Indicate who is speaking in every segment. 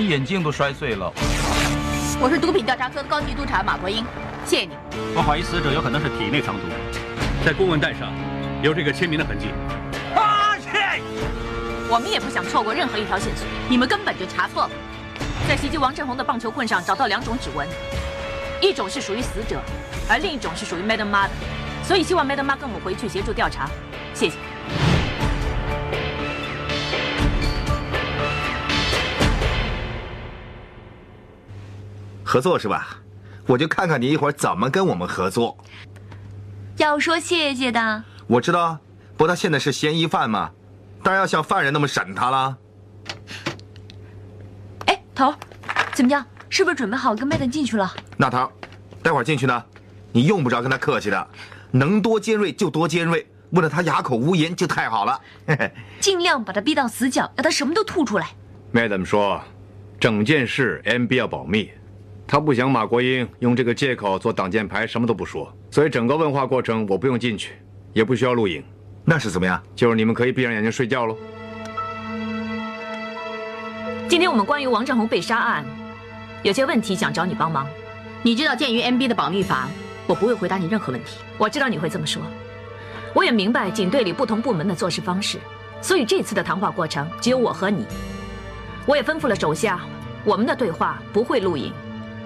Speaker 1: 连眼镜都摔碎了。
Speaker 2: 我是毒品调查科的高级督察马国英，谢谢你。
Speaker 3: 我怀疑死者有可能是体内藏毒，在公文袋上有这个签名的痕迹。
Speaker 4: 啊切！
Speaker 2: 我们也不想错过任何一条线索，你们根本就查错了。在袭击王振宏的棒球棍上找到两种指纹，一种是属于死者，而另一种是属于 Madam 妈的。所以希望 Madam 妈跟我们回去协助调查，
Speaker 5: 合作是吧？我就看看你一会儿怎么跟我们合作。
Speaker 6: 要说谢谢的，
Speaker 5: 我知道，不过他现在是嫌疑犯嘛，当然要像犯人那么审他了。
Speaker 6: 哎，头儿，怎么样？是不是准备好跟 Madam 进去了？
Speaker 5: 那头，待会儿进去呢，你用不着跟他客气的，能多尖锐就多尖锐，问了他哑口无言就太好了。嘿嘿，
Speaker 6: 尽量把他逼到死角，让他什么都吐出来。
Speaker 7: Madam 说，整件事 MB 要保密，他不想马国英用这个借口做挡箭牌，什么都不说。所以整个问话过程我不用进去，也不需要录影，
Speaker 5: 那是怎么样？
Speaker 7: 就是你们可以闭上眼睛睡觉喽。
Speaker 2: 今天我们关于王振宏被杀案，有些问题想找你帮忙。你知道，鉴于 MB 的保密法，我不会回答你任何问题。我知道你会这么说，我也明白警队里不同部门的做事方式，所以这次的谈话过程只有我和你。我也吩咐了手下，我们的对话不会录影，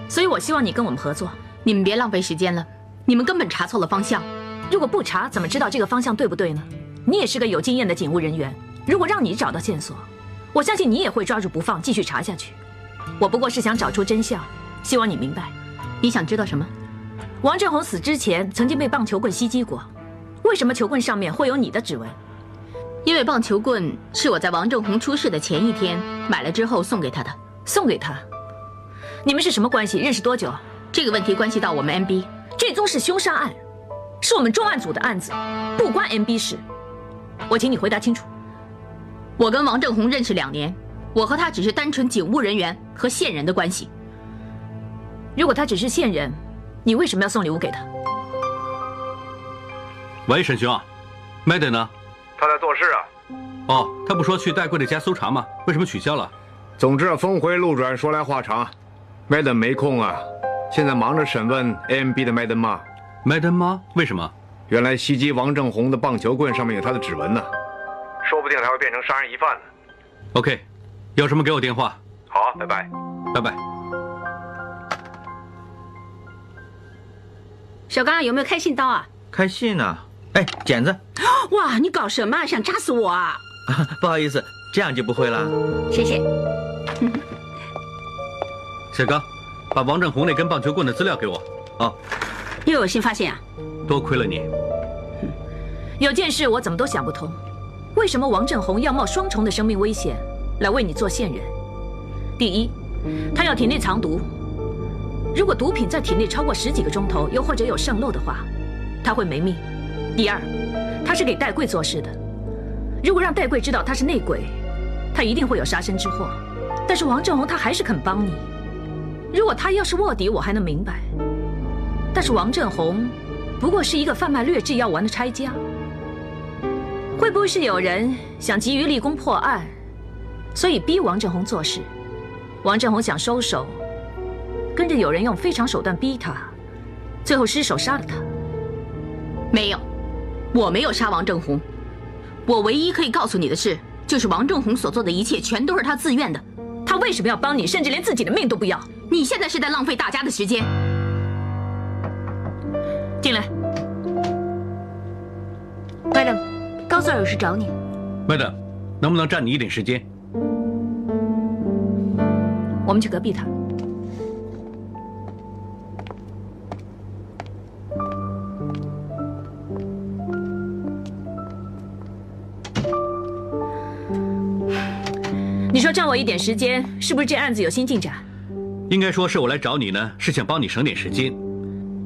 Speaker 2: 所以我希望你跟我们合作。
Speaker 8: 你们别浪费时间了，你们根本查错了方向。
Speaker 2: 如果不查，怎么知道这个方向对不对呢？你也是个有经验的警务人员，如果让你找到线索，我相信你也会抓住不放，继续查下去。我不过是想找出真相，希望你明白。
Speaker 8: 你想知道什么？
Speaker 2: 王振宏死之前曾经被棒球棍袭击过，为什么球棍上面会有你的指纹？
Speaker 8: 因为棒球棍是我在王正宏出事的前一天买了之后送给他的。
Speaker 2: 送给他？你们是什么关系？认识多久？
Speaker 8: 这个问题关系到我们 MB，
Speaker 2: 这宗是凶杀案，是我们重案组的案子，不关 MB 事。我请你回答清楚。
Speaker 8: 我跟王正红认识两年，我和他只是单纯警务人员和线人的关系。
Speaker 2: 如果他只是线人，你为什么要送礼物给他？
Speaker 3: 喂，沈兄，Madam 呢？
Speaker 7: 他在做事啊。
Speaker 3: 哦，他不说去戴贵的家搜查吗？为什么取消了？
Speaker 7: 总之峰回路转，说来话长，Madam 没空啊，现在忙着审问 AMB 的 Madam 妈。
Speaker 3: Madam 妈？为什么？
Speaker 7: 原来袭击王正红的棒球棍上面有他的指纹呢，说不定他会变成杀人疑犯呢。
Speaker 3: OK，有什么给我电话。
Speaker 7: 好啊，拜拜。
Speaker 3: 拜拜。
Speaker 8: 小刚有没有开信刀啊？
Speaker 4: 开信呢？哎，剪子，
Speaker 8: 哇，你搞什么啊？想扎死我啊？
Speaker 4: 不好意思，这样就不会了。
Speaker 8: 谢谢。
Speaker 3: 小刚，把王振宏那根棒球棍的资料给我。
Speaker 4: 哦，
Speaker 8: 又有新发现啊？
Speaker 3: 多亏了你。
Speaker 2: 有件事我怎么都想不通，为什么王振宏要冒双重的生命危险来为你做线人？第一，他要体内藏毒，如果毒品在体内超过十几个钟头，又或者有渗漏的话，他会没命。第二，他是给戴贵做事的，如果让戴贵知道他是内鬼，他一定会有杀身之祸。但是王振宏他还是肯帮你，如果他要是卧底，我还能明白。但是王振宏不过是一个贩卖劣质药丸的差家，会不会是有人想急于立功破案，所以逼王振宏做事？王振宏想收手，跟着有人用非常手段逼他，最后失手杀了他。
Speaker 8: 没有，我没有杀王正宏。我唯一可以告诉你的是，就是王正宏所做的一切全都是他自愿的。
Speaker 2: 他为什么要帮你，甚至连自己的命都不要？
Speaker 8: 你现在是在浪费大家的时间。
Speaker 2: 进来。
Speaker 6: 麦登，高 sir 有事找你。
Speaker 3: 麦登，能不能占你一点时间？
Speaker 2: 我们去隔壁谈。你说占我一点时间，是不是这案子有新进展？
Speaker 3: 应该说是我来找你呢，是想帮你省点时间。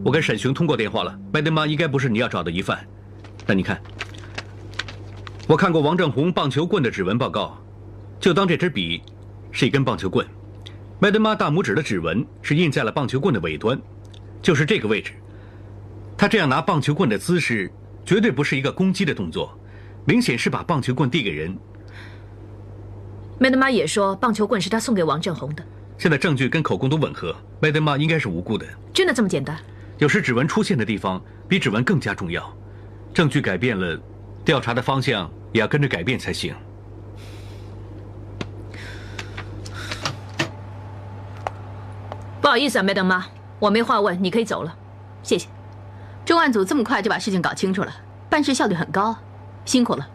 Speaker 3: 我跟沈雄通过电话了，麦德妈应该不是你要找的疑犯。那你看，我看过王正红棒球棍的指纹报告，就当这支笔是一根棒球棍，麦德妈大拇指的指纹是印在了棒球棍的尾端，就是这个位置。他这样拿棒球棍的姿势，绝对不是一个攻击的动作，明显是把棒球棍递给人。
Speaker 2: 麦德妈也说棒球棍是他送给王正红的。
Speaker 3: 现在证据跟口供都吻合，麦德妈应该是无辜的。
Speaker 2: 真的这么简单？
Speaker 3: 有时指纹出现的地方比指纹更加重要，证据改变了，调查的方向也要跟着改变才行。
Speaker 2: 不好意思啊，麦德妈，我没话问，你可以走了，谢谢。
Speaker 8: 重案组这么快就把事情搞清楚了，办事效率很高，辛苦了。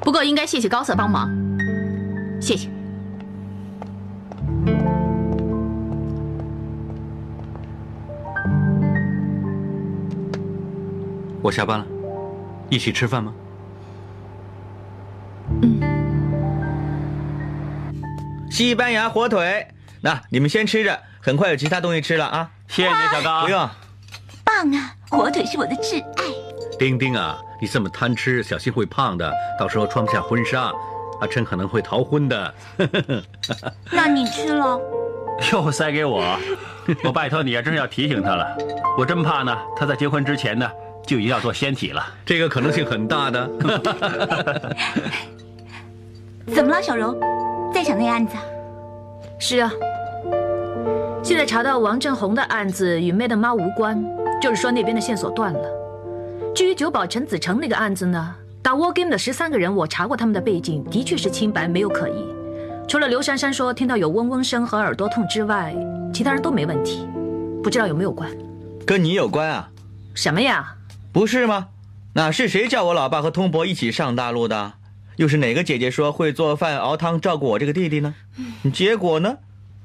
Speaker 8: 不过应该谢谢高色帮忙，谢谢。
Speaker 3: 我下班了，一起吃饭吗？
Speaker 8: 嗯。
Speaker 4: 西班牙火腿，那你们先吃着。很快有其他东西吃了啊！
Speaker 3: 谢谢你，小高。
Speaker 4: 不用。
Speaker 6: 棒啊，火腿是我的挚爱。
Speaker 3: 丁丁啊，你这么贪吃，小心会胖的，到时候穿不下婚纱，阿琛可能会逃婚的。
Speaker 6: 那你吃了？
Speaker 3: 又塞给我，我拜托你啊，真是要提醒他了。我真怕呢，他在结婚之前呢，就已经要做仙体了。这个可能性很大的。
Speaker 6: 怎么了，小柔？在想那案子？
Speaker 2: 是啊。现在查到王振宏的案子与 Madam 妈无关，就是说那边的线索断了。至于九保陈子成那个案子呢，打 War Game 的十三个人，我查过他们的背景，的确是清白，没有可疑。除了刘珊珊说听到有嗡嗡声和耳朵痛之外，其他人都没问题。不知道有没有关？
Speaker 4: 跟你有关啊？
Speaker 2: 什么呀？
Speaker 4: 不是吗？那是谁叫我老爸和通伯一起上大陆的？又是哪个姐姐说会做饭熬汤照顾我这个弟弟呢？结果呢？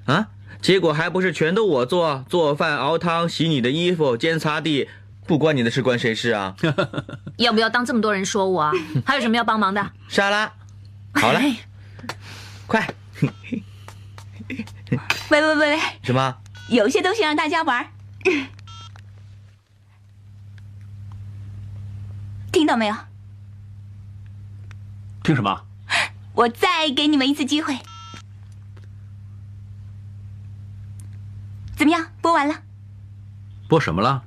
Speaker 4: 啊？结果还不是全都我做，做饭、熬汤、洗你的衣服、兼擦地，不关你的事，关谁事啊？
Speaker 2: 要不要当这么多人说我啊？还有什么要帮忙的？
Speaker 4: 沙拉，好了，快。
Speaker 6: 喂喂喂喂，
Speaker 4: 什么？
Speaker 6: 有些东西让大家玩，听到没有？
Speaker 3: 听什么？
Speaker 6: 我再给你们一次机会。怎么样？播完了。
Speaker 3: 播什么了？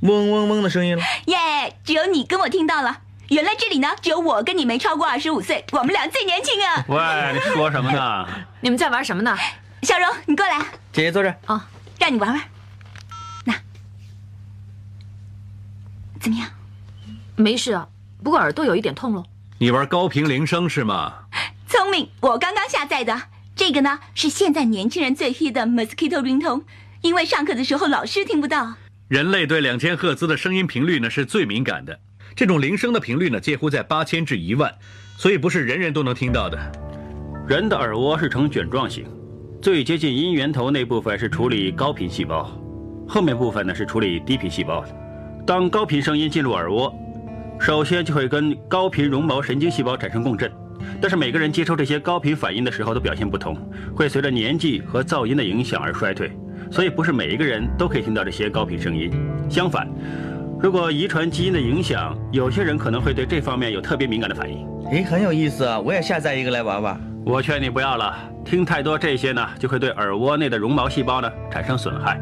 Speaker 4: 嗡嗡嗡的声音了。
Speaker 6: 耶！只有你跟我听到了。原来这里呢，只有我跟你没超过二十五岁，我们俩最年轻啊！
Speaker 3: 喂，你说什么呢？
Speaker 2: 你们在玩什么呢？
Speaker 6: 小荣，你过来。
Speaker 4: 姐姐坐这儿。
Speaker 2: 哦，
Speaker 6: 让你玩玩。那怎么样？
Speaker 2: 没事啊，不过耳朵有一点痛喽。
Speaker 3: 你玩高频铃声是吗？
Speaker 6: 聪明，我刚刚下载的。这个呢是现在年轻人最 hit 的 mosquito ringtone，因为上课的时候老师听不到。
Speaker 3: 人类对两千赫兹的声音频率呢是最敏感的，这种铃声的频率呢介乎在八千至一万，所以不是人人都能听到的。人的耳蜗是呈卷状形，最接近音源头那部分是处理高频细胞，后面部分呢是处理低频细胞的。当高频声音进入耳蜗，首先就会跟高频绒毛神经细胞产生共振。但是每个人接收这些高频反应的时候都表现不同，会随着年纪和噪音的影响而衰退，所以不是每一个人都可以听到这些高频声音。相反，如果遗传基因的影响，有些人可能会对这方面有特别敏感的反应。
Speaker 4: 诶，很有意思啊！我也下载一个来玩玩。
Speaker 3: 我劝你不要了，听太多这些呢，就会对耳蜗内的绒毛细胞呢产生损害。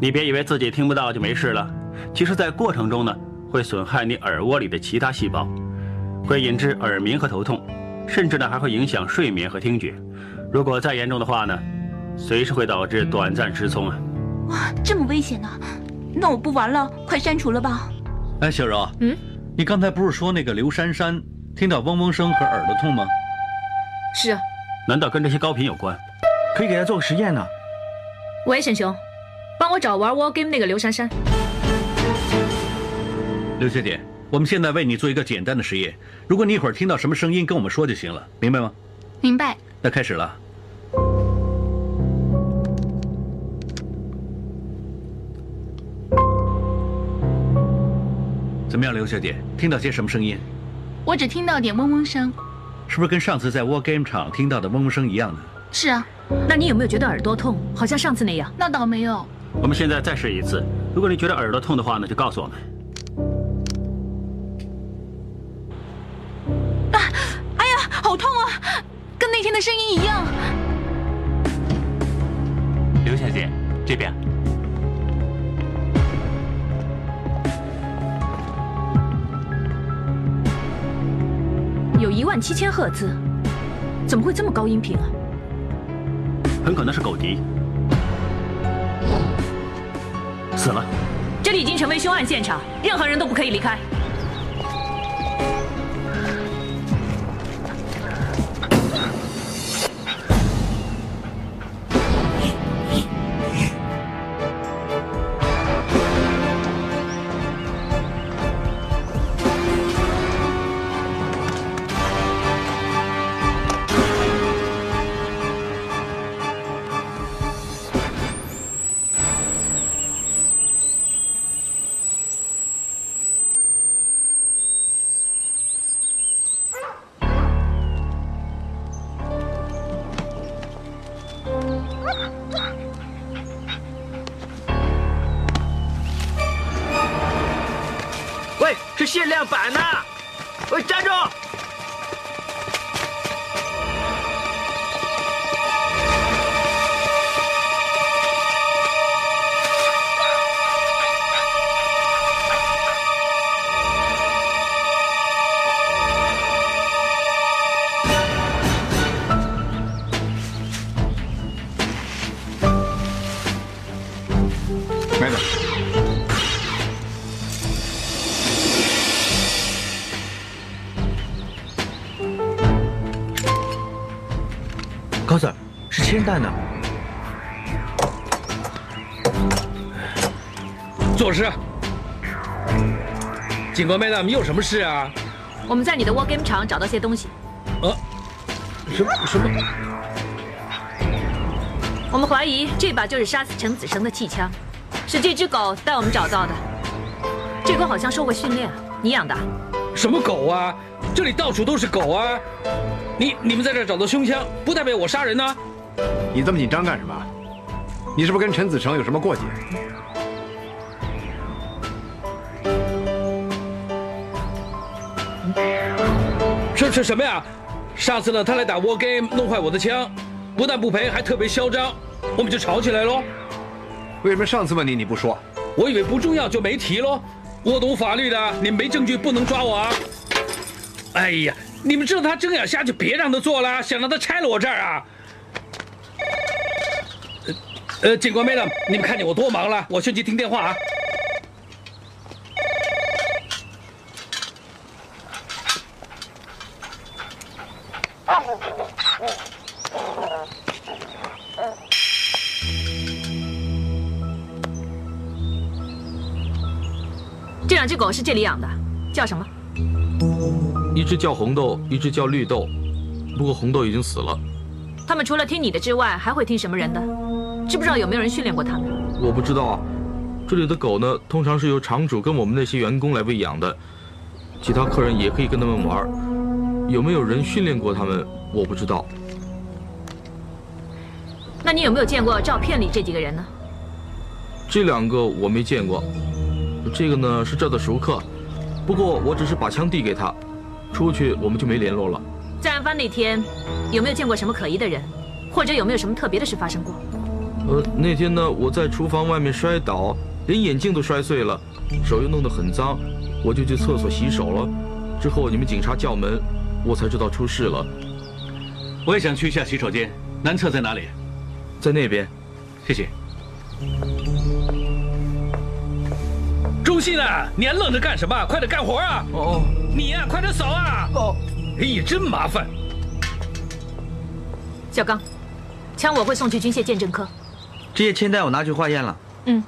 Speaker 3: 你别以为自己听不到就没事了，其实，在过程中呢，会损害你耳蜗里的其他细胞，会引致耳鸣和头痛。甚至呢，还会影响睡眠和听觉。如果再严重的话呢，随时会导致短暂失聪啊！
Speaker 6: 哇，这么危险呢？那我不玩了，快删除了吧。
Speaker 3: 哎，小柔，
Speaker 2: 嗯，
Speaker 3: 你刚才不是说那个刘珊珊听到嗡嗡声和耳朵痛吗？
Speaker 2: 是啊。
Speaker 3: 难道跟这些高频有关？
Speaker 4: 可以给他做个实验呢。
Speaker 2: 喂，沈雄，帮我找玩 War Game 那个刘珊珊。
Speaker 3: 刘学姐。我们现在为你做一个简单的实验，如果你一会儿听到什么声音，跟我们说就行了，明白吗？
Speaker 8: 明白。
Speaker 3: 那开始了。怎么样，刘小姐，听到些什么声音？
Speaker 8: 我只听到点嗡嗡声。
Speaker 3: 是不是跟上次在 War Game 场听到的嗡嗡声一样呢？
Speaker 8: 是啊，
Speaker 2: 那你有没有觉得耳朵痛，好像上次那样？
Speaker 8: 那倒没有。
Speaker 1: 我们现在再试一次，如果你觉得耳朵痛的话，呢就告诉我们。
Speaker 8: 啊，哎呀，好痛啊，跟那天的声音一样。
Speaker 9: 刘小姐，这边。
Speaker 2: 有一万七千赫兹，怎么会这么高音频啊？
Speaker 1: 很可能是狗笛死了。
Speaker 2: 这里已经成为凶案现场，任何人都不可以离开。
Speaker 4: 是限是铅弹的。
Speaker 10: 做事。警官 Madam，你有什么事啊？
Speaker 2: 我们在你的 War Game 场找到些东西。
Speaker 10: 呃，什么什么？
Speaker 2: 我们怀疑这把就是杀死陈子生的气枪，是这只狗带我们找到的。这狗好像受过训练，你养的？
Speaker 10: 什么狗啊？这里到处都是狗啊！你你们在这儿找到胸腔，不代表我杀人呢、
Speaker 7: 你这么紧张干什么？你是不是跟陈子成有什么过节？
Speaker 10: 这是什么呀？上次呢，他来打 war game，弄坏我的枪，不但不赔，还特别嚣张，我们就吵起来喽。
Speaker 7: 为什么上次问你你不说？
Speaker 10: 我以为不重要就没提喽。我懂法律的，你们没证据不能抓我啊。哎呀，你们知道他睁眼瞎就别让他做了，想让他拆了我这儿啊。呃呃，警官 madam，你们看见我多忙了，我先去听电话啊。
Speaker 2: 这两只狗是这里养的，叫什么？
Speaker 11: 一只叫红豆，一只叫绿豆，不过红豆已经死了。
Speaker 2: 他们除了听你的之外，还会听什么人的？知不知道有没有人训练过他们？
Speaker 11: 我不知道啊，这里的狗呢，通常是由场主跟我们那些员工来喂养的，其他客人也可以跟他们玩。有没有人训练过他们，我不知道。
Speaker 2: 那你有没有见过照片里这几个人呢？
Speaker 11: 这两个我没见过，这个呢是这儿的熟客，不过我只是把枪递给他，出去我们就没联络了。
Speaker 2: 在案发那天，有没有见过什么可疑的人，或者有没有什么特别的事发生过？
Speaker 11: 呃，那天呢，我在厨房外面摔倒，连眼镜都摔碎了，手又弄得很脏，我就去厕所洗手了。之后你们警察叫门，我才知道出事了。
Speaker 3: 我也想去一下洗手间，男厕在哪里？
Speaker 11: 在那边。
Speaker 3: 谢谢。
Speaker 10: 中信啊，你还愣着干什么？快点干活啊！
Speaker 11: 哦，
Speaker 10: 你呀、快点扫啊！哦，哎呀，真麻烦。
Speaker 2: 小刚，枪我会送去军械鉴证科。
Speaker 4: 这些铅弹我拿去化验了。
Speaker 2: 嗯。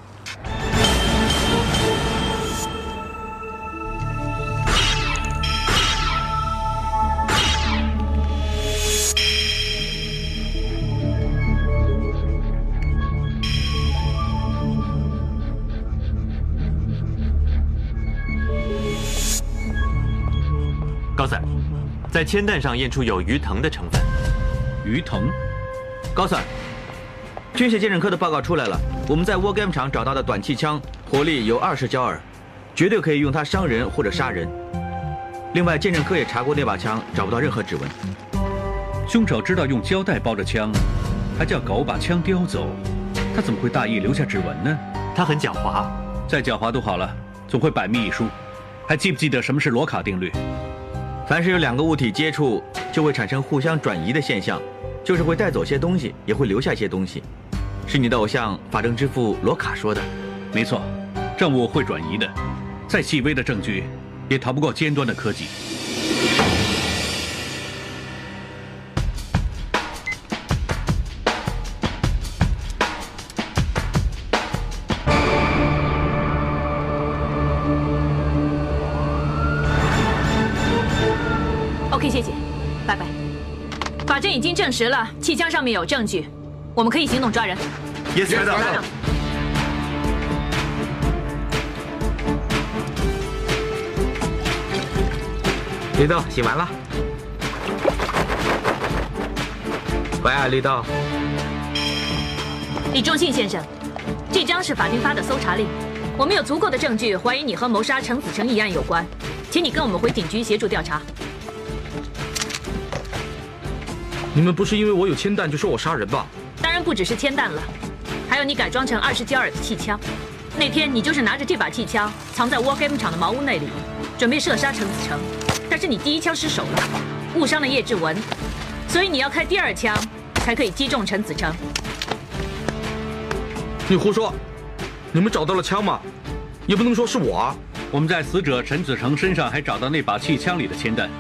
Speaker 9: 高 Sir，在铅弹上验出有鱼藤的成分。
Speaker 3: 鱼藤，
Speaker 4: 高 Sir，军械鉴证科的报告出来了，我们在 War Game 厂找到的短气枪火力有二十焦耳，绝对可以用它伤人或者杀人。另外，鉴证科也查过那把枪，找不到任何指纹。
Speaker 3: 凶手知道用胶带包着枪，还叫狗把枪叼走，他怎么会大意留下指纹呢？
Speaker 9: 他很狡猾，
Speaker 3: 再狡猾都好了，总会百密一疏。还记不记得什么是罗卡定律？
Speaker 4: 凡是有两个物体接触，就会产生互相转移的现象，就是会带走些东西，也会留下一些东西。是你的偶像法政之父罗卡说的。
Speaker 3: 没错，证物会转移的，再细微的证据，也逃不过尖端的科技。
Speaker 2: OK，谢谢，拜拜。法证已经证实了气枪上面有证据，我们可以行动抓人。
Speaker 5: Yes，学长。
Speaker 11: 绿豆洗完了。喂啊，绿豆。
Speaker 2: 李忠信先生，这张是法庭发的搜查令，我们有足够的证据怀疑你和谋杀程子成一案有关，请你跟我们回警局协助调查。
Speaker 11: 你们不是因为我有铅弹就说我杀人吧？
Speaker 2: 不只是铅弹了，还有你改装成二十焦耳的气枪。那天你就是拿着这把气枪藏在 War Game 厂的茅屋那里，准备射杀陈子成，但是你第一枪失手了，误伤了叶志文，所以你要开第二枪才可以击中陈子成。
Speaker 11: 你胡说！你们找到了枪吗？也不能说是我啊。
Speaker 3: 我们在死者陈子成身上还找到那把气枪里的铅弹，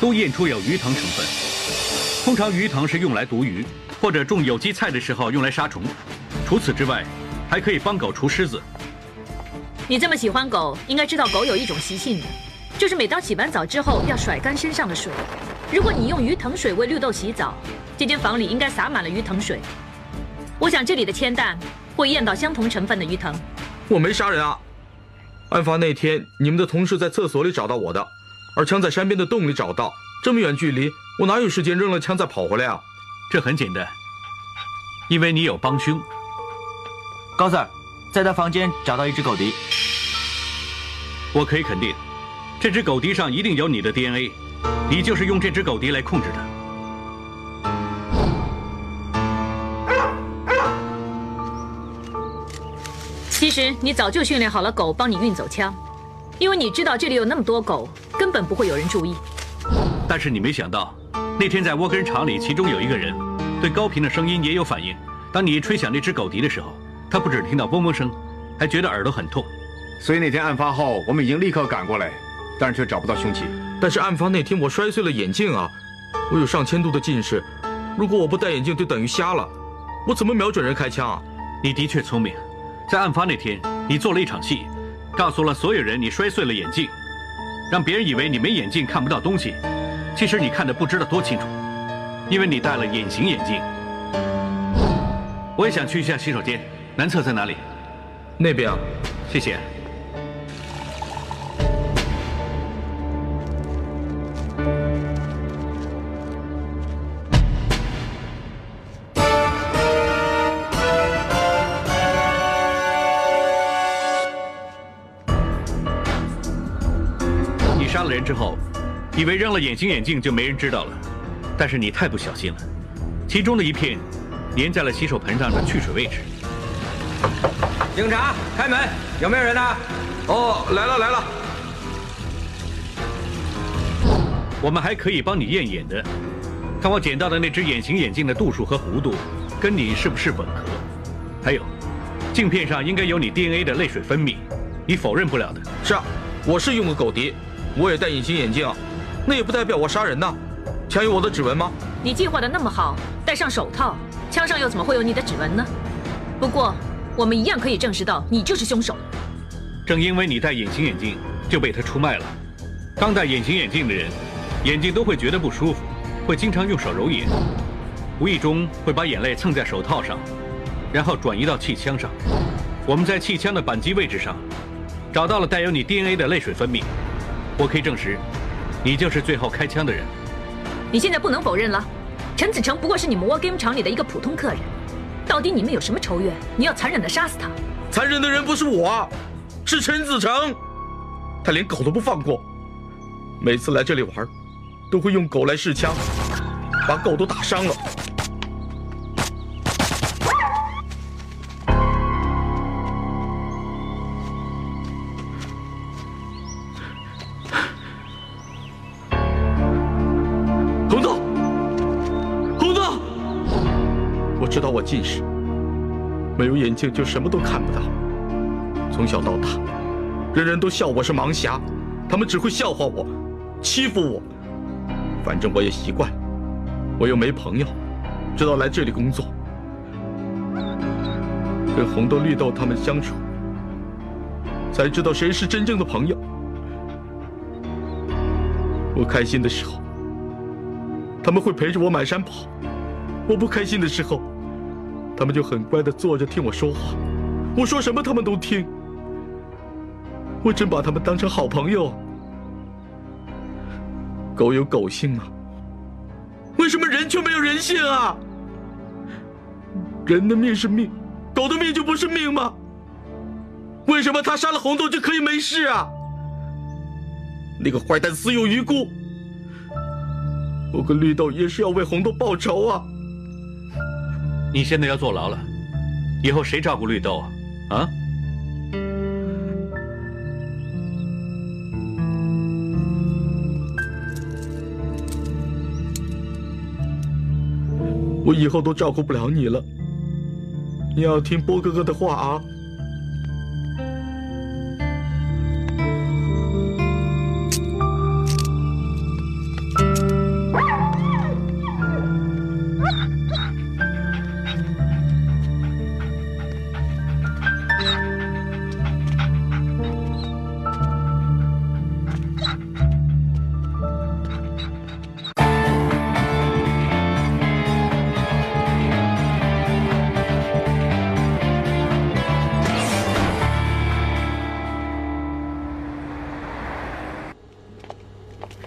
Speaker 3: 都验出有鱼藤成分。通常鱼藤是用来毒鱼，或者种有机菜的时候用来杀虫。除此之外，还可以帮狗除虱子。
Speaker 2: 你这么喜欢狗，应该知道狗有一种习性的，就是每当洗完澡之后要甩干身上的水。如果你用鱼藤水为绿豆洗澡，这间房里应该洒满了鱼藤水。我想这里的铅弹会验到相同成分的鱼藤。
Speaker 11: 我没杀人啊！案发那天，你们的同事在厕所里找到我的，而枪在山边的洞里找到。这么远距离，我哪有时间扔了枪再跑回来啊？
Speaker 3: 这很简单，因为你有帮凶。
Speaker 4: 高 Sir，在他房间找到一只狗笛。
Speaker 3: 我可以肯定，这只狗笛上一定有你的 DNA，你就是用这只狗笛来控制它。
Speaker 2: 其实你早就训练好了狗帮你运走枪，因为你知道这里有那么多狗，根本不会有人注意。
Speaker 3: 但是你没想到，那天在沃根厂里，其中有一个人对高频的声音也有反应。当你吹响那只狗笛的时候，它不只听到嗡嗡声，还觉得耳朵很痛。
Speaker 7: 所以那天案发后，我们已经立刻赶过来，但是却找不到凶器。
Speaker 11: 但是案发那天我摔碎了眼镜啊，我有上千度的近视，如果我不戴眼镜就等于瞎了，我怎么瞄准人开枪啊？
Speaker 3: 你的确聪明，在案发那天，你做了一场戏，告诉了所有人你摔碎了眼镜，让别人以为你没眼镜看不到东西。其实你看的不知道多清楚，因为你戴了隐形眼镜。我也想去一下洗手间，男厕在哪里？
Speaker 11: 那边啊。
Speaker 3: 谢谢。你杀了人之后。以为扔了隐形眼镜就没人知道了，但是你太不小心了，其中的一片粘在了洗手盆上的去水位置。
Speaker 12: 警察，开门，有没有人呢？
Speaker 11: 哦，来了来了。
Speaker 3: 我们还可以帮你验眼的，看我捡到的那只隐形眼镜的度数和弧度，跟你是不是吻合？还有，镜片上应该有你 DNA 的泪水分泌，你否认不了的。
Speaker 11: 是啊，我是用过狗笛，我也戴隐形眼镜。那也不代表我杀人呐，枪有我的指纹吗？
Speaker 2: 你计划的那么好，戴上手套，枪上又怎么会有你的指纹呢？不过我们一样可以证实到你就是凶手。
Speaker 3: 正因为你戴隐形眼镜，就被他出卖了。刚戴隐形眼镜的人，眼睛都会觉得不舒服，会经常用手揉眼，无意中会把眼泪蹭在手套上，然后转移到气枪上。我们在气枪的扳机位置上，找到了带有你 DNA 的泪水分泌。我可以证实。你就是最后开枪的人。
Speaker 2: 你现在不能否认了，陈子成不过是你们 War Game 厂里的一个普通客人。到底你们有什么仇怨？你要残忍的杀死他？
Speaker 11: 残忍的人不是我，是陈子成。他连狗都不放过，每次来这里玩，都会用狗来试枪，把狗都打伤了。近视，没有眼镜就什么都看不到。从小到大，人人都笑我是盲侠，他们只会笑话我，欺负我。反正我也习惯，我又没朋友，直到来这里工作，跟红豆、绿豆他们相处，才知道谁是真正的朋友。我开心的时候，他们会陪着我满山跑；我不开心的时候，他们就很乖的坐着听我说话，我说什么他们都听。我真把他们当成好朋友。狗有狗性啊，为什么人却没有人性啊？人的命是命，狗的命就不是命吗？为什么他杀了红豆就可以没事啊？那个坏蛋死有余辜，我跟绿豆也是要为红豆报仇啊！
Speaker 3: 你现在要坐牢了，以后谁照顾绿豆啊？啊？
Speaker 11: 我以后都照顾不了你了，你要听波哥哥的话啊！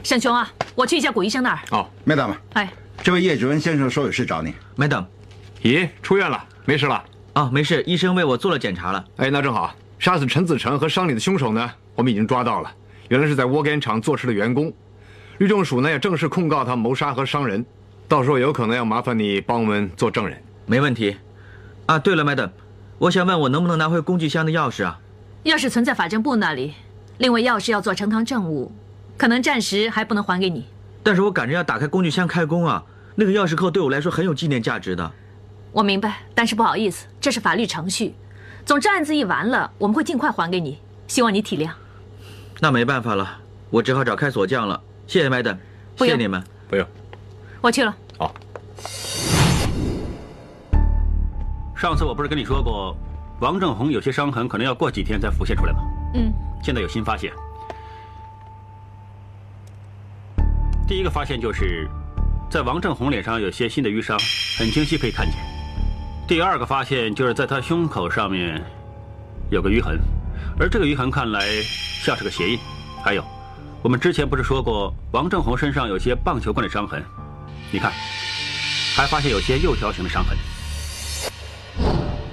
Speaker 2: 沈琼啊，我去一下古医生那儿。
Speaker 13: 哦，Madam，
Speaker 2: 哎，
Speaker 13: 这位叶志文先生说有事找你。
Speaker 4: Madam，
Speaker 7: 咦，出院了，没事了？
Speaker 4: 啊，没事，医生为我做了检查了。
Speaker 7: 哎，那正好，杀死陈子成和伤你的凶手呢，我们已经抓到了，原来是在窝干厂做事的员工。律政署呢也正式控告他谋杀和伤人，到时候有可能要麻烦你帮我们做证人。
Speaker 4: 没问题。啊，对了，Madam，我想问我能不能拿回工具箱的钥匙啊？
Speaker 2: 钥匙存在法政部那里，另外钥匙要做呈堂证物，可能暂时还不能还给你。
Speaker 4: 但是我赶着要打开工具箱开工啊，那个钥匙扣对我来说很有纪念价值的。
Speaker 2: 我明白，但是不好意思，这是法律程序。总之案子一完了，我们会尽快还给你，希望你体谅。
Speaker 4: 那没办法了，我只好找开锁匠了。谢谢 Madam，谢谢你们。
Speaker 7: 不用，
Speaker 2: 我去了。
Speaker 7: 好。
Speaker 1: 上次我不是跟你说过，王正红有些伤痕可能要过几天才浮现出来吗？
Speaker 2: 嗯，
Speaker 1: 现在有新发现。第一个发现就是，在王正红脸上有些新的淤伤，很清晰可以看见。第二个发现就是在他胸口上面有个淤痕，而这个淤痕看来像是个鞋印。还有，我们之前不是说过王正红身上有些棒球棍的伤痕？你看，还发现有些右条形的伤痕。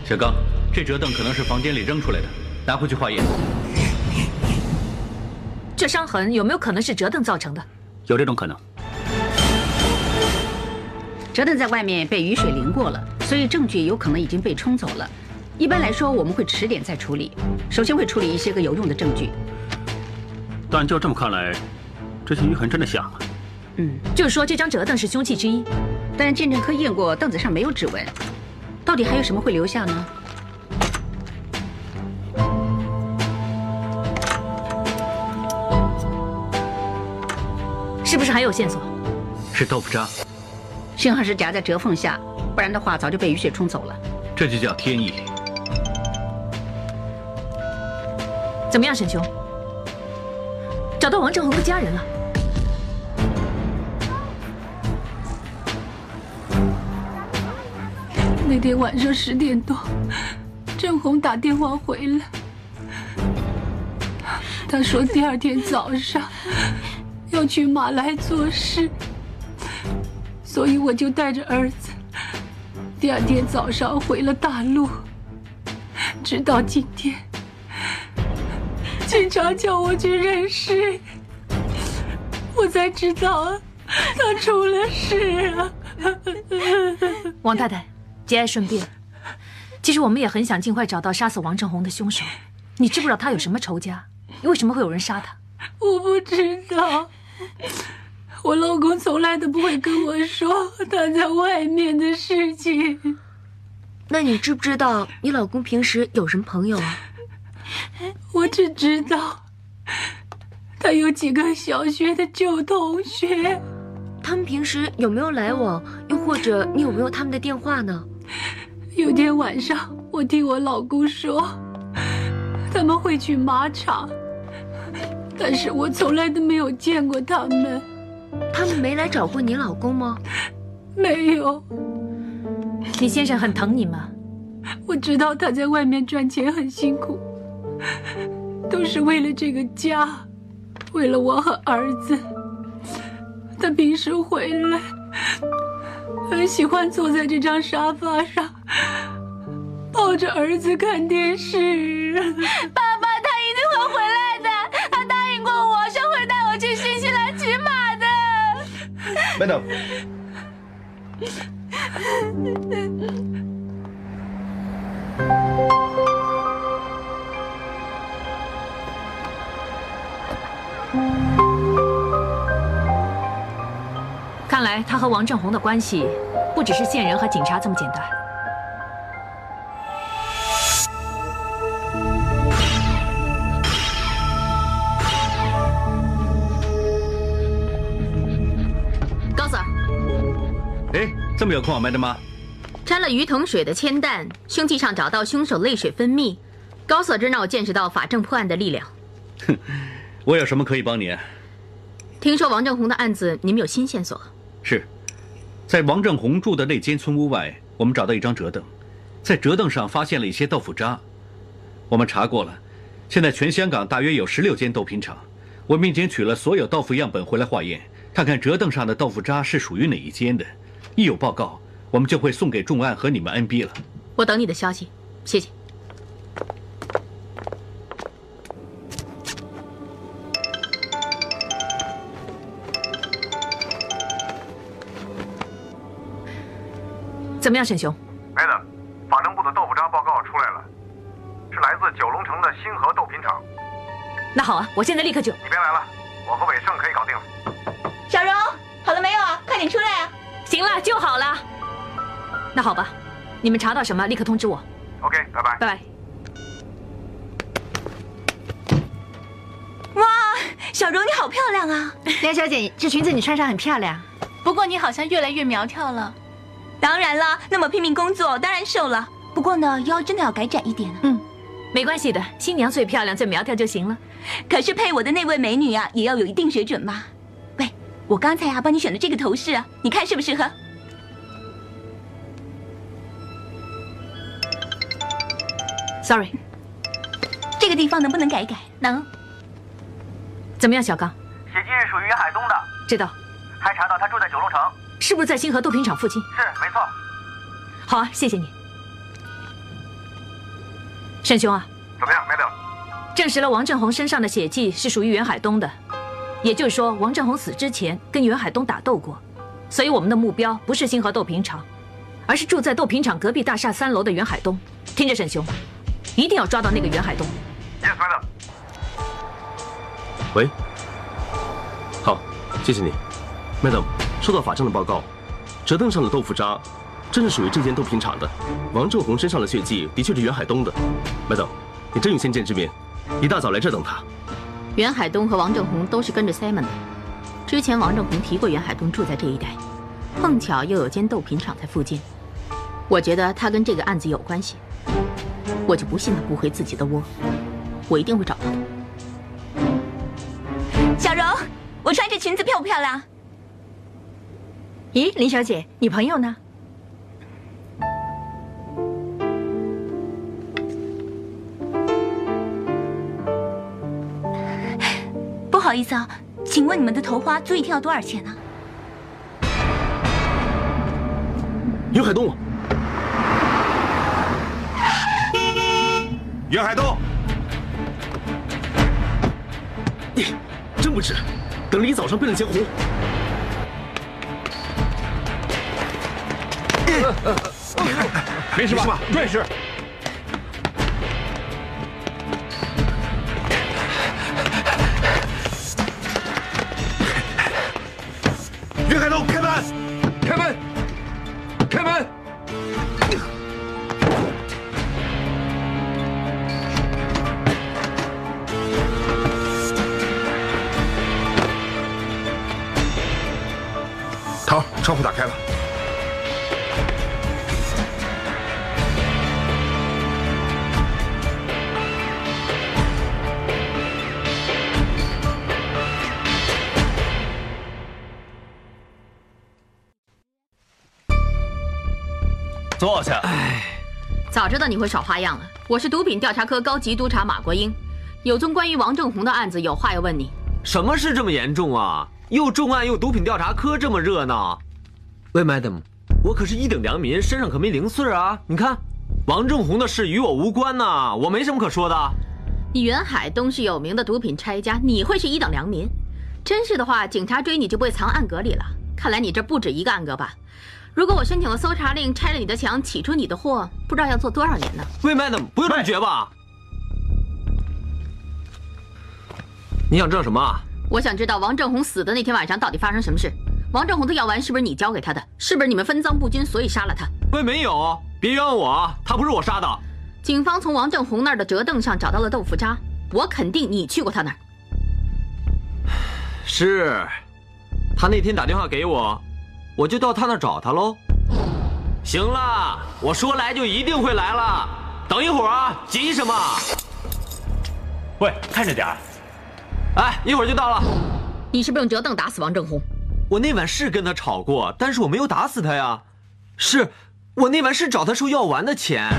Speaker 3: 小刚，这折凳可能是房间里扔出来的，拿回去化验。
Speaker 2: 这伤痕有没有可能是折凳造成的？
Speaker 1: 有这种可能。
Speaker 8: 折凳在外面被雨水淋过了，所以证据有可能已经被冲走了。一般来说，我们会迟点再处理，首先会处理一些个有用的证据。
Speaker 1: 但就这么看来，这些鱼痕真的像啊。
Speaker 8: 嗯，
Speaker 2: 就是说这张折凳是凶器之一，
Speaker 8: 但鉴证科验过，凳子上没有指纹，到底还有什么会留下呢？
Speaker 2: 是不是还有线索？
Speaker 3: 是豆腐渣，
Speaker 8: 幸好是夹在折缝下，不然的话早就被雨水冲走了。
Speaker 3: 这就叫天意。
Speaker 2: 怎么样，沈雄？找到王正红的家人了？
Speaker 14: 那天晚上十点多，郑红打电话回来，他说第二天早上要去马来做事，所以我就带着儿子，第二天早上回了大陆。直到今天，警察叫我去认尸，我才知道他出了事啊。
Speaker 2: 王太太，节哀顺变。其实我们也很想尽快找到杀死王正红的凶手。你知不知道他有什么仇家？为什么会有人杀他？
Speaker 14: 我不知道。我老公从来都不会跟我说他在外面的事情。
Speaker 15: 那你知不知道你老公平时有什么朋友啊？
Speaker 14: 我只知道他有几个小学的旧同学。
Speaker 15: 他们平时有没有来往？又或者你有没有他们的电话呢？
Speaker 14: 有天晚上，我听我老公说他们会去马场，但是我从来都没有见过他们。
Speaker 15: 他们没来找过你老公吗？
Speaker 14: 没有。
Speaker 2: 你先生很疼你吗？
Speaker 14: 我知道他在外面赚钱很辛苦，都是为了这个家，为了我和儿子。他平时回来很喜欢坐在这张沙发上，抱着儿子看电视。
Speaker 6: 爸没
Speaker 5: 动。
Speaker 2: 看来他和王正红的关系，不只是线人和警察这么简单。
Speaker 3: 这么有空，Madam 吗？
Speaker 8: 沾了鱼藤水的铅弹，凶器上找到凶手泪水分泌。高 Sir 真让我见识到法证破案的力量。
Speaker 3: 哼，我有什么可以帮你？
Speaker 8: 听说王正红的案子，你们有新线索？
Speaker 3: 是，在王正红住的那间村屋外，我们找到一张折凳，在折凳上发现了一些豆腐渣。我们查过了，现在全香港大约有十六间豆品厂，我们已经取了所有豆腐样本回来化验，看看折凳上的豆腐渣是属于哪一间的。一有报告，我们就会送给重案和你们 NB 了。
Speaker 8: 我等你的消息，谢谢。
Speaker 2: 怎么样，沈雄
Speaker 16: ？Madam，法政部的豆腐渣报告出来了，是来自九龙城的星河豆品厂。
Speaker 2: 那好啊，我现在立刻就。
Speaker 16: 你别来了，
Speaker 2: 行了，就好了。那好吧，你们查到什么，立刻通知我。
Speaker 16: OK，拜拜。
Speaker 2: 拜拜。
Speaker 6: 哇，小柔你好漂亮啊！
Speaker 17: 梁小姐，这裙子你穿上很漂亮。
Speaker 6: 不过你好像越来越苗条了。当然了，那么拼命工作，当然瘦了。不过呢，腰真的要改窄一点了。
Speaker 2: 嗯，没关系的，新娘最漂亮、最苗条就行了。
Speaker 6: 可是配我的那位美女啊，也要有一定水准嘛。喂，我刚才啊帮你选的这个头饰啊，你看适不适合
Speaker 2: ？Sorry，
Speaker 6: 这个地方能不能改一改？
Speaker 2: 能。怎么样，小刚？
Speaker 16: 血迹是属于袁海东的。
Speaker 2: 知道。
Speaker 16: 还查到他住在九龙城。
Speaker 2: 是不是在星河豆品厂附近？
Speaker 16: 是，没错。
Speaker 2: 好啊，谢谢你，沈兄啊。
Speaker 16: 怎么样，Madam？
Speaker 2: 证实了王正红身上的血迹是属于袁海东的，也就是说，王正红死之前跟袁海东打斗过，所以我们的目标不是星河豆品厂，而是住在豆品厂隔壁大厦三楼的袁海东。听着，沈兄，一定要抓到那个袁海东。
Speaker 16: 叶队长。
Speaker 18: 喂。好，谢谢你，Madam。收到法证的报告，折凳上的豆腐渣，正是属于这间豆品厂的。王正红身上的血迹的确是袁海东的。Madam，你真有先见之明，一大早来这等他。
Speaker 8: 袁海东和王正红都是跟着 Simon 的。之前王正红提过袁海东住在这一带，碰巧又有间豆品厂在附近，我觉得他跟这个案子有关系。我就不信他不回自己的窝，我一定会找到他。
Speaker 6: 小荣，我穿这裙子漂不漂亮？
Speaker 17: 咦，林小姐，你朋友呢？
Speaker 6: 好意思啊，请问你们的头花租一天要多少钱呢？
Speaker 18: 袁海东，
Speaker 5: 袁海东，
Speaker 18: 你真不值，等了一早上变了江湖。
Speaker 7: 没事吧？
Speaker 5: 没事。
Speaker 8: 早知道你会耍花样了。我是毒品调查科高级督察马国英，有宗关于王正红的案子，有话要问你。
Speaker 12: 什么事这么严重啊？又重案又毒品调查科，这么热闹。喂，Madam，我可是一等良民，身上可没零碎啊。你看，王正红的事与我无关呐，我没什么可说的。
Speaker 8: 你袁海东是有名的毒品拆家，你会是一等良民？真是的话，警察追你就不会藏暗格里了。看来你这不止一个暗格吧？如果我申请了搜查令，拆了你的墙，起出你的货，不知道要做多少年呢？
Speaker 12: 喂，Madam，不用这么绝吧？你想知道什么啊？
Speaker 8: 我想知道王正红死的那天晚上到底发生什么事。王正红的药丸是不是你交给他的？是不是你们分赃不均，所以杀了他？
Speaker 12: 喂，没有，别冤枉我啊！他不是我杀的。
Speaker 8: 警方从王正红那儿的折凳上找到了豆腐渣，我肯定你去过他那儿。
Speaker 12: 是，他那天打电话给我，我就到他那儿找他喽。行了，我说来就一定会来了。等一会儿啊，急什么？
Speaker 9: 喂，看着点儿。
Speaker 12: 哎，一会儿就到了。
Speaker 8: 你是不是用折凳打死王正红？
Speaker 12: 我那晚是跟他吵过，但是我没有打死他呀。是，我那晚是找他收药丸的钱。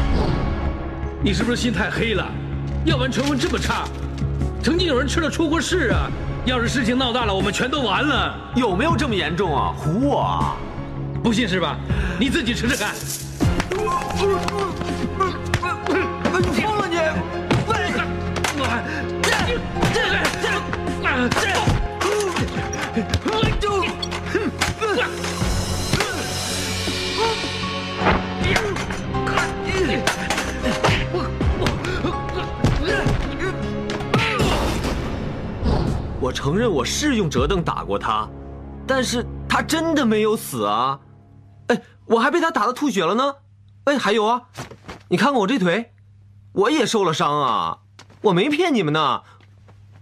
Speaker 10: 你是不是心太黑了？药丸成分这么差，曾经有人吃了出过事啊！要是事情闹大了，我们全都完了。
Speaker 12: 有没有这么严重啊？唬我啊？
Speaker 10: 不信是吧？你自己吃吃看。
Speaker 12: 你疯了你！我承认我是用折凳打过他，但是他真的没有死啊！哎，我还被他打的吐血了呢！哎，还有啊，你看看我这腿，我也受了伤啊！我没骗你们呢，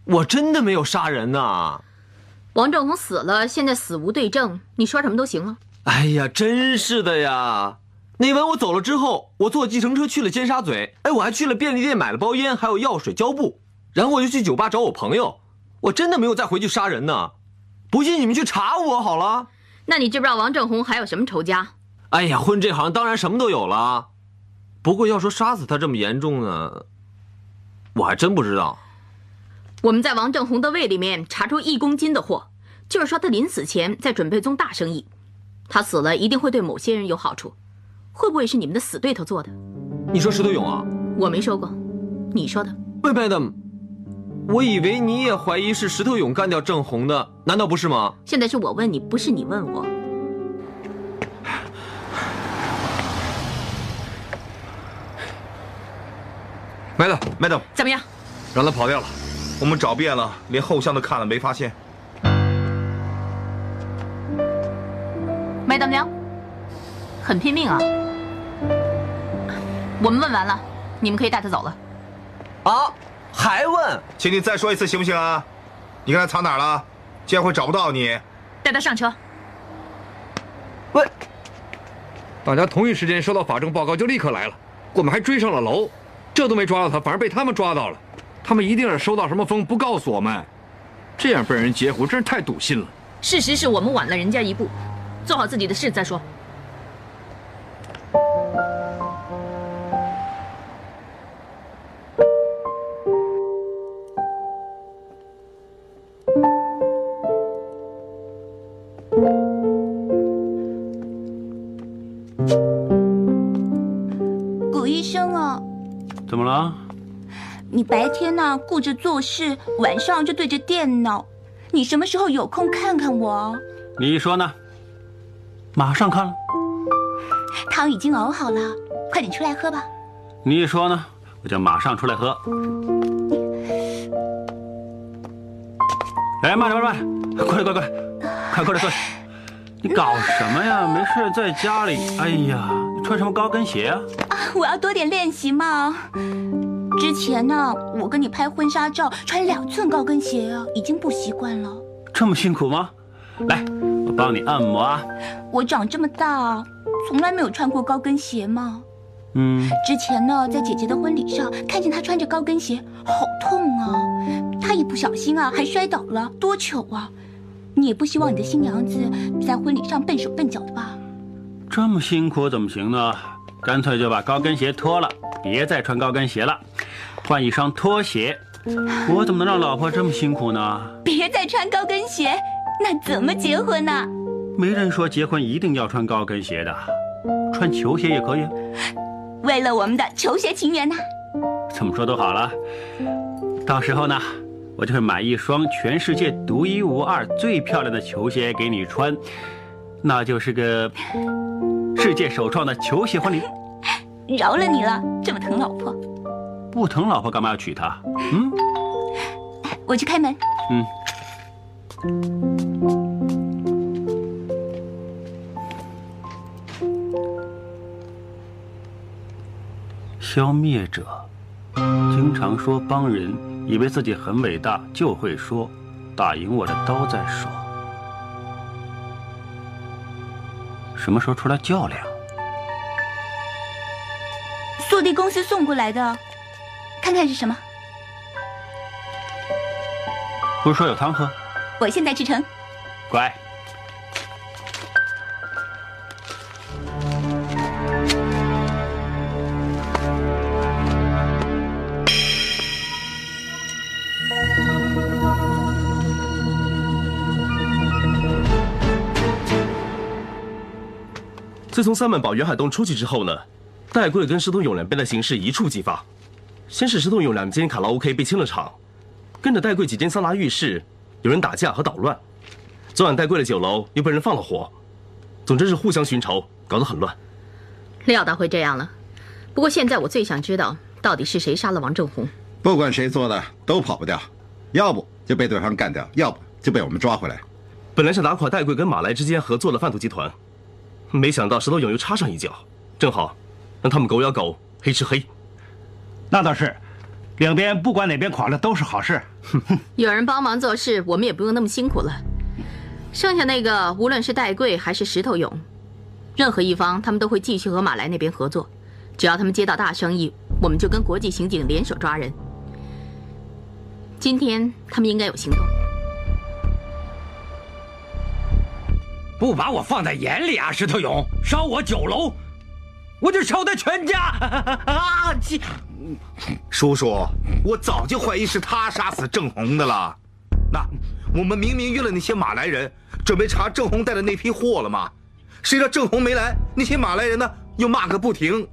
Speaker 12: 我真的没有杀人呐！
Speaker 8: 王正红死了，现在死无对证，你说什么都行啊。
Speaker 12: 哎呀，真是的呀！那晚我走了之后，我坐计程车去了尖沙咀，哎，我还去了便利店买了包烟，还有药水、胶布，然后我就去酒吧找我朋友。我真的没有再回去杀人呢，不信你们去查我好了。
Speaker 8: 那你知不知道王正红还有什么仇家？
Speaker 12: 哎呀，混这行当然什么都有了，不过要说杀死他这么严重呢，我还真不知道。
Speaker 8: 我们在王正红的胃里面查出一公斤的货，就是说他临死前在准备宗大生意，他死了一定会对某些人有好处，会不会是你们的死对头做的？
Speaker 12: 你说石头勇啊？
Speaker 8: 我没说过，你说的。
Speaker 12: 喂，Madam。我以为你也怀疑是石头勇干掉郑红的，难道不是吗？
Speaker 8: 现在是我问你，不是你问我。
Speaker 5: Madam，Madam，，
Speaker 8: 怎么样？
Speaker 7: 让他跑掉了。
Speaker 5: 我们找遍了，连后巷都看了，没发现。
Speaker 8: 麦德娘，很拼命啊。我们问完了，你们可以带他走了。
Speaker 12: 啊？还问？
Speaker 5: 请你再说一次行不行啊？你刚才藏哪儿了？这样会找不到你。
Speaker 2: 带他上车。
Speaker 12: 喂，
Speaker 7: 大家同一时间收到法证报告就立刻来了，我们还追上了楼，这都没抓到他，反而被他们抓到了。他们一定是收到什么风不告诉我们，这样被人截胡真是太堵心了。
Speaker 2: 事实是我们晚了人家一步，做好自己的事再说。
Speaker 6: 天呢顾着做事，晚上就对着电脑。你什么时候有空看看我？
Speaker 1: 你说呢？马上看了。
Speaker 6: 汤已经熬好了，快点出来喝吧。
Speaker 1: 你说呢？我就马上出来喝。哎，慢点，慢点，快来，快快，快过来，过来！你搞什么呀？没事，在家里。哎呀，你穿什么高跟鞋啊？
Speaker 6: 啊，我要多点练习嘛。之前呢，我跟你拍婚纱照穿两寸高跟鞋啊，已经不习惯了。
Speaker 1: 这么辛苦吗？来，我帮你按摩啊。
Speaker 6: 我长这么大，从来没有穿过高跟鞋嘛。
Speaker 1: 嗯。
Speaker 6: 之前呢，在姐姐的婚礼上看见她穿着高跟鞋，好痛啊！她一不小心啊，还摔倒了，多糗啊！你也不希望你的新娘子在婚礼上笨手笨脚的吧？
Speaker 1: 这么辛苦怎么行呢？干脆就把高跟鞋脱了，别再穿高跟鞋了，换一双拖鞋。我怎么能让老婆这么辛苦呢？
Speaker 6: 别再穿高跟鞋，那怎么结婚呢？
Speaker 1: 没人说结婚一定要穿高跟鞋的，穿球鞋也可以。
Speaker 6: 为了我们的球鞋情缘呢？
Speaker 1: 怎么说都好了，到时候呢？我就会买一双全世界独一无二、最漂亮的球鞋给你穿，那就是个世界首创的球鞋婚礼。
Speaker 6: 饶了你了，这么疼老婆。
Speaker 1: 不疼老婆干嘛要娶她？嗯，
Speaker 6: 我去开门。
Speaker 1: 嗯。消灭者，经常说帮人。以为自己很伟大，就会说：“打赢我的刀再说。”什么时候出来较量？
Speaker 6: 速递公司送过来的，看看是什么？
Speaker 1: 不是说有汤喝？
Speaker 6: 我现在制成。
Speaker 1: 乖。
Speaker 18: 自从三门保袁海东出去之后呢，戴贵跟石头勇两边的形势一触即发。先是石头勇两间卡拉 OK 被清了场，跟着戴贵几间桑拿浴室有人打架和捣乱。昨晚戴贵的酒楼又被人放了火，总之是互相寻仇，搞得很乱。
Speaker 8: 料到会这样了，不过现在我最想知道到底是谁杀了王正红。
Speaker 13: 不管谁做的都跑不掉，要不就被对方干掉，要不就被我们抓回来。
Speaker 18: 本来是打垮戴贵跟马来之间合作的贩毒集团。没想到石头勇又插上一脚，正好让他们狗咬狗，黑吃黑。
Speaker 19: 那倒是，两边不管哪边垮了都是好事。
Speaker 8: 有人帮忙做事，我们也不用那么辛苦了。剩下那个，无论是戴贵还是石头勇，任何一方，他们都会继续和马来那边合作。只要他们接到大生意，我们就跟国际刑警联手抓人。今天他们应该有行动。
Speaker 10: 不把我放在眼里啊，石头勇！烧我酒楼，我就烧他全家！啊！
Speaker 5: 叔叔，我早就怀疑是他杀死郑红的了。那我们明明约了那些马来人，准备查郑红带的那批货了吗？谁知道郑红没来，那些马来人呢又骂个不停，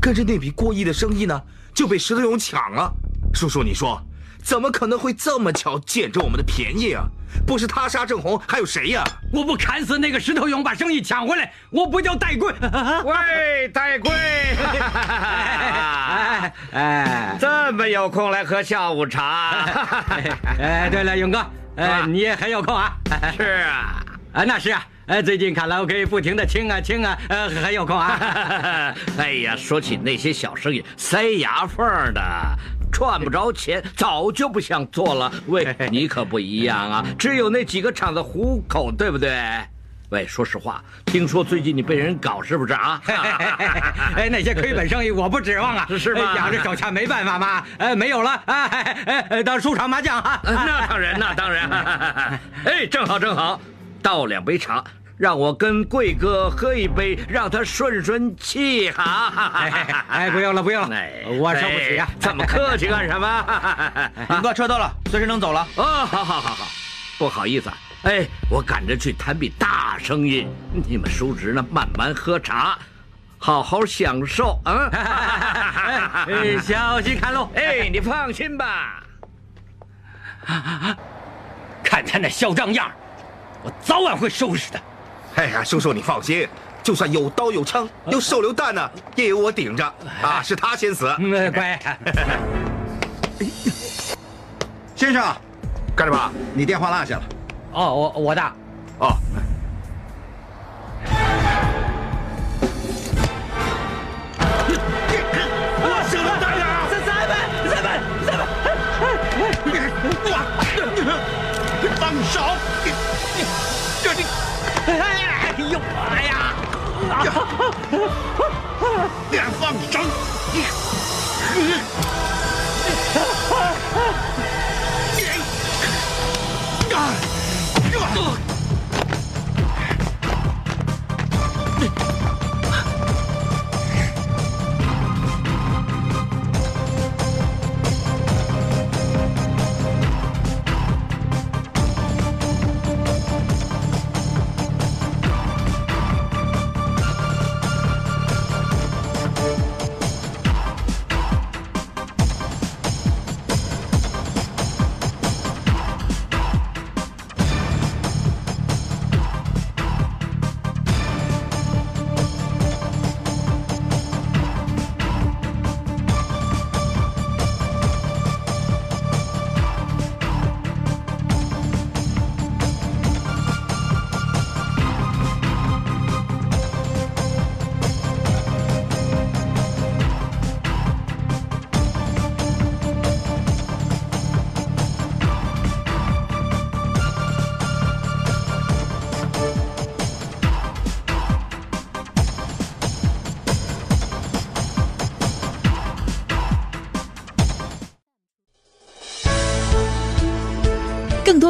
Speaker 5: 跟着那笔过亿的生意呢就被石头勇抢了。叔叔，你说？怎么可能会这么巧捡着我们的便宜啊？不是他杀郑红，还有谁呀？
Speaker 10: 我不砍死那个石头勇，把生意抢回来，我不叫戴贵。
Speaker 20: 喂，戴贵，哎哎，这么有空来喝下午茶？
Speaker 10: 哎，对了，勇哥，哎，你也很有空啊？
Speaker 20: 是啊，
Speaker 10: 啊，那是啊，哎，最近卡拉 OK 不停的清啊清啊，呃，很有空啊。
Speaker 20: 哎呀，说起那些小生意，塞牙缝的。赚不着钱，早就不想做了。喂，你可不一样啊，只有那几个厂子糊口，对不对？喂，说实话，听说最近你被人搞，是不是啊？
Speaker 10: 哎，那些亏本生意我不指望啊，
Speaker 20: 是吗？
Speaker 10: 养着手下没办法嘛。哎，没有了，哎哎，到输场麻将啊。
Speaker 20: 那当然，那当然。哎，正好正好，倒两杯茶。让我跟贵哥喝一杯，让他顺顺气哈！
Speaker 10: 哎，不用了，不用了，我受不起啊！
Speaker 20: 这么客气干什么？
Speaker 4: 勇哥，车到了，随时能走了。
Speaker 20: 哦，好好好好，不好意思，啊哎，我赶着去谈笔大生意，你们叔侄呢，慢慢喝茶。好好享受啊！
Speaker 4: 哎小心看路！
Speaker 20: 哎，你放心吧。
Speaker 9: 看他那嚣张样我早晚会收拾他。
Speaker 5: 哎呀，叔叔你放心，就算有刀有枪有手榴弹呢，也有我顶着啊！是他先死。
Speaker 9: 嗯，乖。
Speaker 13: 先生，
Speaker 5: 干什么？
Speaker 13: 你电话落下了。
Speaker 9: 哦，我我的。
Speaker 5: 哦。
Speaker 9: 我手榴弹呀！
Speaker 21: 三三百，三！放手！这你，哎呦妈呀！放手！